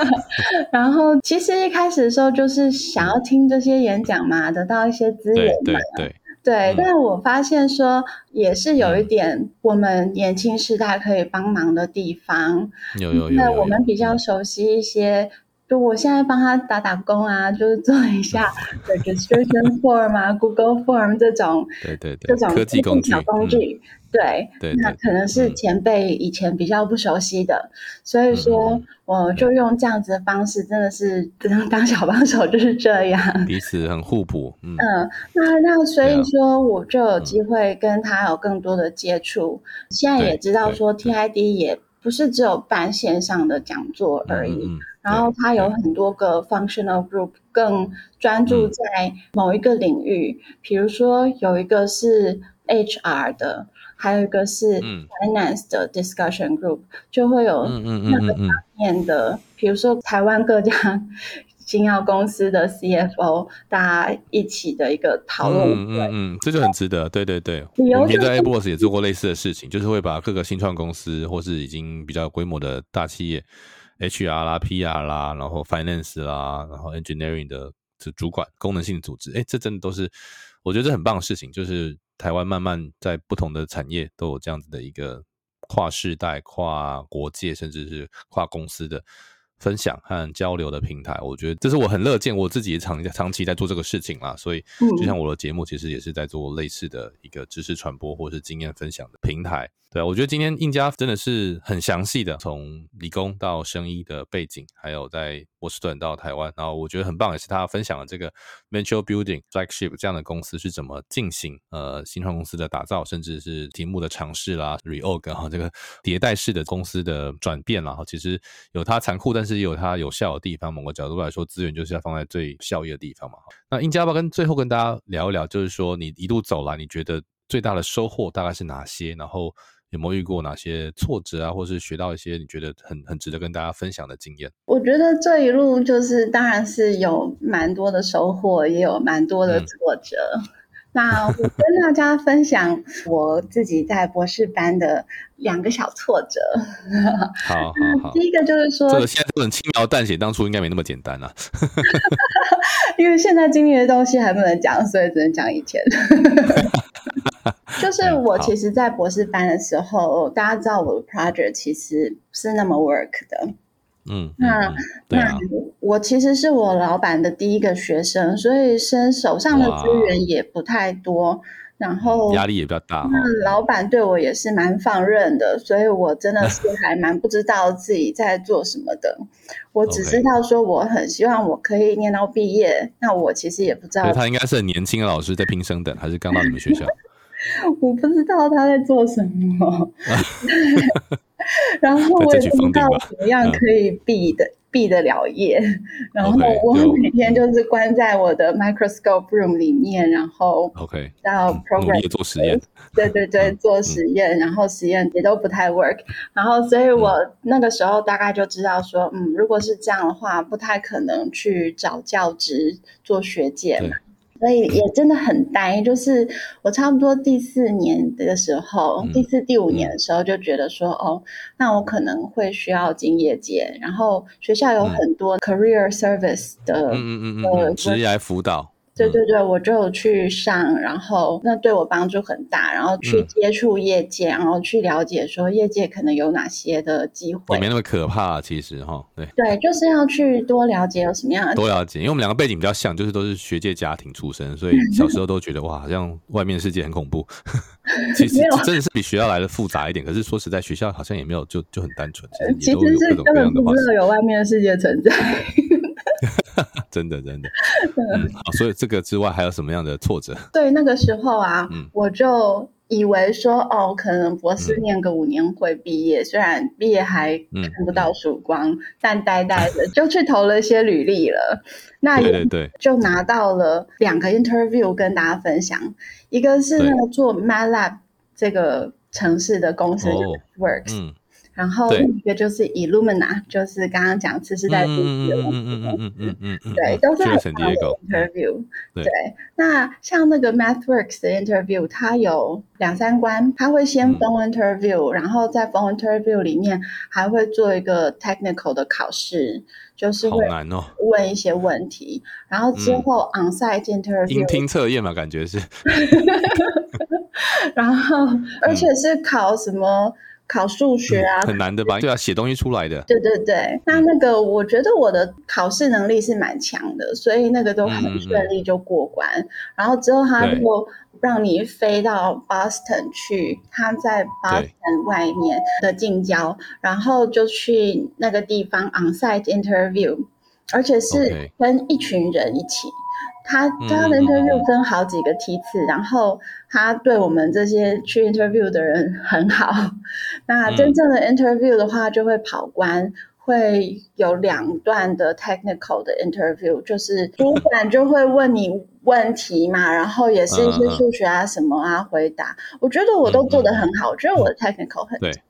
然后其实一开始的时候就是想要听这些演讲嘛，得到一些资源嘛。对对对。但是我发现说也是有一点我们年轻时代可以帮忙的地方。有有有。那我们比较熟悉一些。就我现在帮他打打工啊，就是做一下 registration form 啊，Google Form 这种，对对对，这种科技工具，小工具，对，那可能是前辈以前比较不熟悉的，所以说我就用这样子的方式，真的是当当小帮手就是这样，彼此很互补，嗯，那那所以说我就有机会跟他有更多的接触，现在也知道说 TID 也不是只有办线上的讲座而已。然后它有很多个 functional group，更专注在某一个领域。比如说有一个是 HR 的，还有一个是 finance 的 discussion group，就会有那个方面的。比如说台湾各家 新药公司的 CFO，大家一起的一个讨论。嗯嗯嗯，这就很值得。对对对，我们在 A Boss 也做过类似的事情，就是会把各个新创公司或是已经比较规模的大企业。HR 啦、PR 啦，然后 Finance 啦，然后 Engineering 的这主管功能性组织，哎，这真的都是我觉得这很棒的事情。就是台湾慢慢在不同的产业都有这样子的一个跨世代、跨国界，甚至是跨公司的分享和交流的平台。我觉得这是我很乐见，我自己也长长期在做这个事情啦。所以，就像我的节目，其实也是在做类似的一个知识传播或是经验分享的平台。对，我觉得今天印家真的是很详细的，从理工到生医的背景，还有在波士顿到台湾，然后我觉得很棒，也是他分享了这个 Venture Building Flagship 这样的公司是怎么进行呃新创公司的打造，甚至是题目的尝试啦，reorg 哈这个迭代式的公司的转变啦，哈，其实有它残酷，但是也有它有效的地方。某个角度来说，资源就是要放在最效益的地方嘛。那印家吧跟最后跟大家聊一聊，就是说你一路走来，你觉得最大的收获大概是哪些？然后有没有遇过哪些挫折啊，或是学到一些你觉得很很值得跟大家分享的经验？我觉得这一路就是，当然是有蛮多的收获，也有蛮多的挫折。那我跟大家分享我自己在博士班的两个小挫折。好，好，好。第一个就是说，这个现在这种轻描淡写，当初应该没那么简单啊。因为现在经历的东西还不能讲，所以只能讲以前。就是我其实，在博士班的时候，大家知道我的 project 其实不是那么 work 的。嗯，那那啊，我其实是我老板的第一个学生，所以身手上的资源也不太多，然后压力也比较大哈。那老板对我也是蛮放任的，所以我真的是 还蛮不知道自己在做什么的。我只知道说我很希望我可以念到毕业，那我其实也不知道他应该是很年轻的老师在拼升等，还是刚到你们学校？我不知道他在做什么，然后我也不知道怎么样可以毕的毕得了业，然后我每天就是关在我的 microscope room 里面，然后 OK，到 program 做实验。对对做实验，然后实验也都不太 work，然后所以嗯。我那个时候大概就知道说，嗯，如果是这样的话，不太可能去找教职做学姐嘛对，所以也真的很呆。就是我差不多第四年的时候，嗯第四第五年的时候就觉得说，哦，那我可能会需要进业界，然后学校有嗯很多 career service 的，嗯嗯嗯嗯，职业辅导。对对对，我就有去上，然后那对我帮助很大，然后去嗯接触业界，然后去了解说业界可能有哪些的机会也没。那么可怕，其实哈，对，对，就是要去多了解有什么样的。多了解，因为我们两个背景比较像，就是都是学界家庭出身，所以小时候都觉得 哇，好像外面世界很恐怖。其实真的是比学校来的复杂一点，可是说实在，学校好像也没有就就很单纯，呃其其实是根本不知道有外面的世界存在。真的真的。嗯，好，所以这个之外还有什么样的挫折？对，那个时候啊，嗯。我就以为说，哦，可能博士念个五年会毕业，虽然毕业还嗯看不到曙光，但呆呆的就去投了一些履历了。那也对对对，就拿到了两个 interview 跟大家分享，一个是那个做 MATLAB 这个城市的公司、哦 Works，、嗯然后一个就是 Illumina，就是刚刚讲次世代嗯嗯嗯嗯嗯嗯嗯嗯嗯，对，都是很棒的 Diego，interview。对。那像那个 MathWorks 的 interview，它有两三关，它会先嗯。phone interview，、然后在 phone interview 里面还会做一个 technical 的考试，就是会问一些问题，然后之嗯。后 onsite interview，、听测验嘛，感觉是，然后而且是考什么？考数学啊，很难的吧？对啊，写东西出来的，对对对，那那个我觉得我的考试能力是蛮强的，所以那个都很嗯顺利就过关。然后之后他就让你飞到 Boston 去，他在 Boston 外面的近郊，然后就去那个地方 onsite interview，而且是跟一群人一起。他嗯他的 interview 分好几个梯次，然后他对我们这些去 interview 的人很好。那嗯真正的 interview 的话，就会跑关，会有两段的 technical 的 interview，就是主管就会问你问题嘛，然后也是一些数学啊什么啊回答。我觉得我都做得很好，我觉得我的 technical 很强。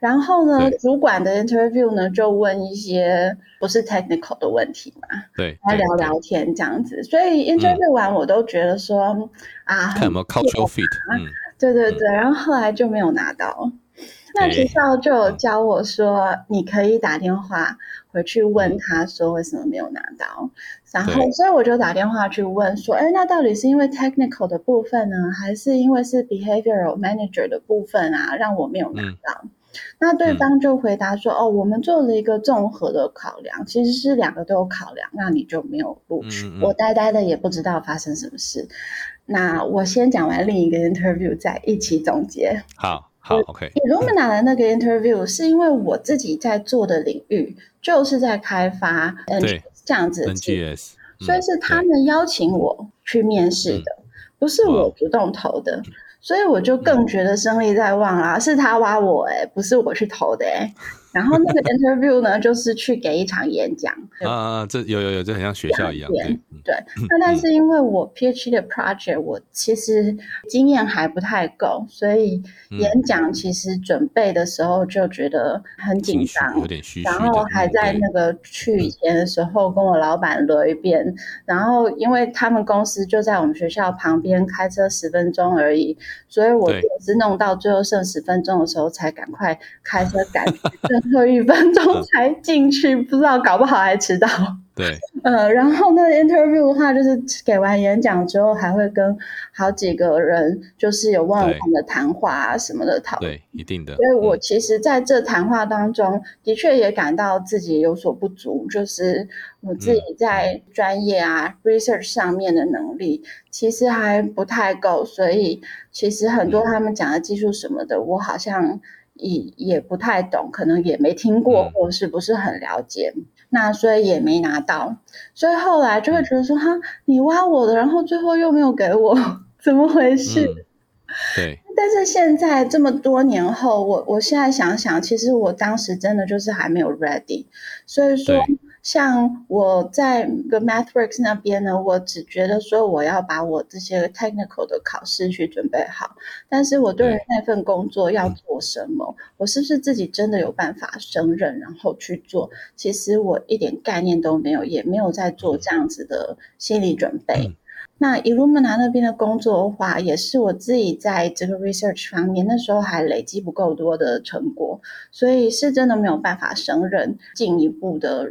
然后呢，主管的 interview 呢就问一些不是 technical 的问题嘛，对，来聊聊天这样子。所以 interview 完我都觉得说、啊，看有没有 cultural fit，嗯，对对对，然后后来就没有拿到。那哎学校就有教我说，你可以打电话回去问他说为什么没有拿到，然后所以我就打电话去问说，哎，那到底是因为 technical 的部分呢，还是因为是 behavioral manager 的部分啊，让我没有拿嗯。到？那对方就回答说，哦，我们做了一个综合的考量，其实是两个都有考量，那你就没有录取。嗯嗯嗯我呆呆的也不知道发生什么事。那我先讲完另一个 interview，再一起总结。好好，OK，Illumina 的那个 interview 是因为我自己在做的领域就是在开发 NGS 这样子 NGS，嗯所以是他们邀请我去面试的，不是我主动投的，所以我就更觉得胜利在望啦，是他挖我哎、不是我去投的哎、然后那个 interview 呢，就是去给一场演讲，啊啊，这有有有，这很像学校一样，对，那但是因为我 PhD 的 project 我其实经验还不太够，所以嗯。演讲其实准备的时候就觉得很紧张有，点虚虚然，后还在那个去以前的时候跟我老板聊一遍，然后因为他们公司就在我们学校旁边，开车十分钟而已，所以我是弄到最后剩十分钟的时候才赶快开车赶 去，最最后一分钟才进去，不知道搞不好还迟到。对，呃，然后那 interview 的话，就是给完演讲之后，还会跟好几个人，就是有问我的谈话啊什么的讨论。对，一定的。所以我其实在这谈话当中，的确也感到自己有所不足，就是我自己在专业啊 research 上面的能力其实还不太够，所以其实很多他们讲的技术什么的，我好像也也不太懂，可能也没听过，或是不是很了解。那所以也没拿到，所以后来就会觉得说哈，你挖我的，然后最后又没有给我，怎么回事？对。但是现在这么多年后，我我现在想想，其实我当时真的就是还没有 ready，所以说。像我在个 MathWorks 那边呢，我只觉得说我要把我这些 technical 的考试去准备好，但是我对于那份工作要做什么，我是不是自己真的有办法胜任，然后去做？其实我一点概念都没有，也没有在做这样子的心理准备。那 Illumina 那边的工作的话，也是我自己在这个 research 方面那时候还累积不够多的成果，所以是真的没有办法胜任进一步的。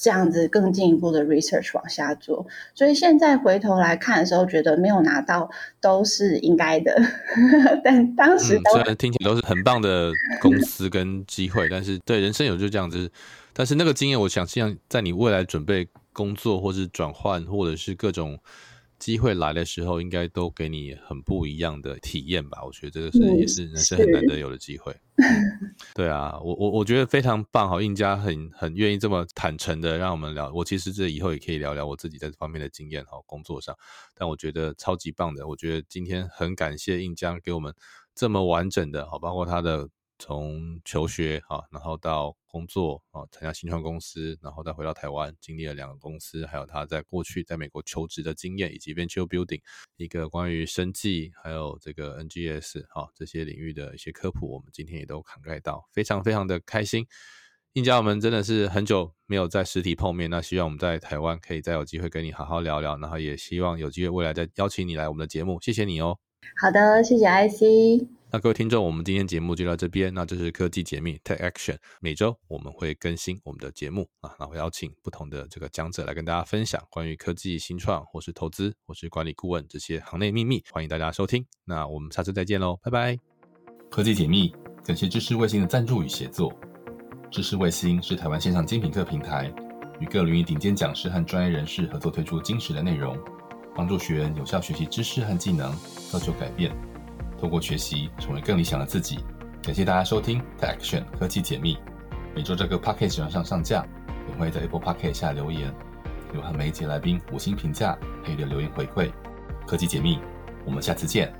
这样子更进一步的 research 往下做，所以现在回头来看的时候，觉得没有拿到都是应该的。但当时虽然听起来都是很棒的公司跟机会，但是对人生有就这样子。但是那个经验，我想像在你未来准备工作，或是转换，或者是各种。机会来的时候，应该都给你很不一样的体验吧？我觉得这个是也是人生很难得有的机会。对啊，我我我觉得非常棒，好，印家很很愿意这么坦诚的让我们聊。我其实这以后也可以聊聊我自己在这方面的经验，好，工作上。但我觉得超级棒的，我觉得今天很感谢印江给我们这么完整的，好，包括他的。从求学啊，然后到工作啊，参加新创公司，然后再回到台湾，经历了两个公司，还有他在过去在美国求职的经验，以及 venture building 一个关于生计，还有这个 NGS 啊这些领域的一些科普，我们今天也都涵盖到，非常非常的开心。应家我们真的是很久没有在实体碰面，那希望我们在台湾可以再有机会跟你好好聊聊，然后也希望有机会未来再邀请你来我们的节目，谢谢你哦。好的，谢谢 IC。那各位听众，我们今天节目就到这边。那这是科技解密 Tech Action，每周我们会更新我们的节目啊，然后邀请不同的这个讲者来跟大家分享关于科技新创或是投资或是管理顾问这些行内秘密，欢迎大家收听。那我们下次再见喽，拜拜。科技解密感谢知识卫星的赞助与协作。知识卫星是台湾线上精品课平台，与各领域顶尖讲师和专业人士合作推出精实的内容，帮助学员有效学习知识和技能，造就改变。通过学习，成为更理想的自己。感谢大家收听 t Action 科技解密，每周这个 Podcast 上上架，也会在 Apple Podcast 下留言，有和每一节来宾五星评价，还有留言回馈。科技解密，我们下次见。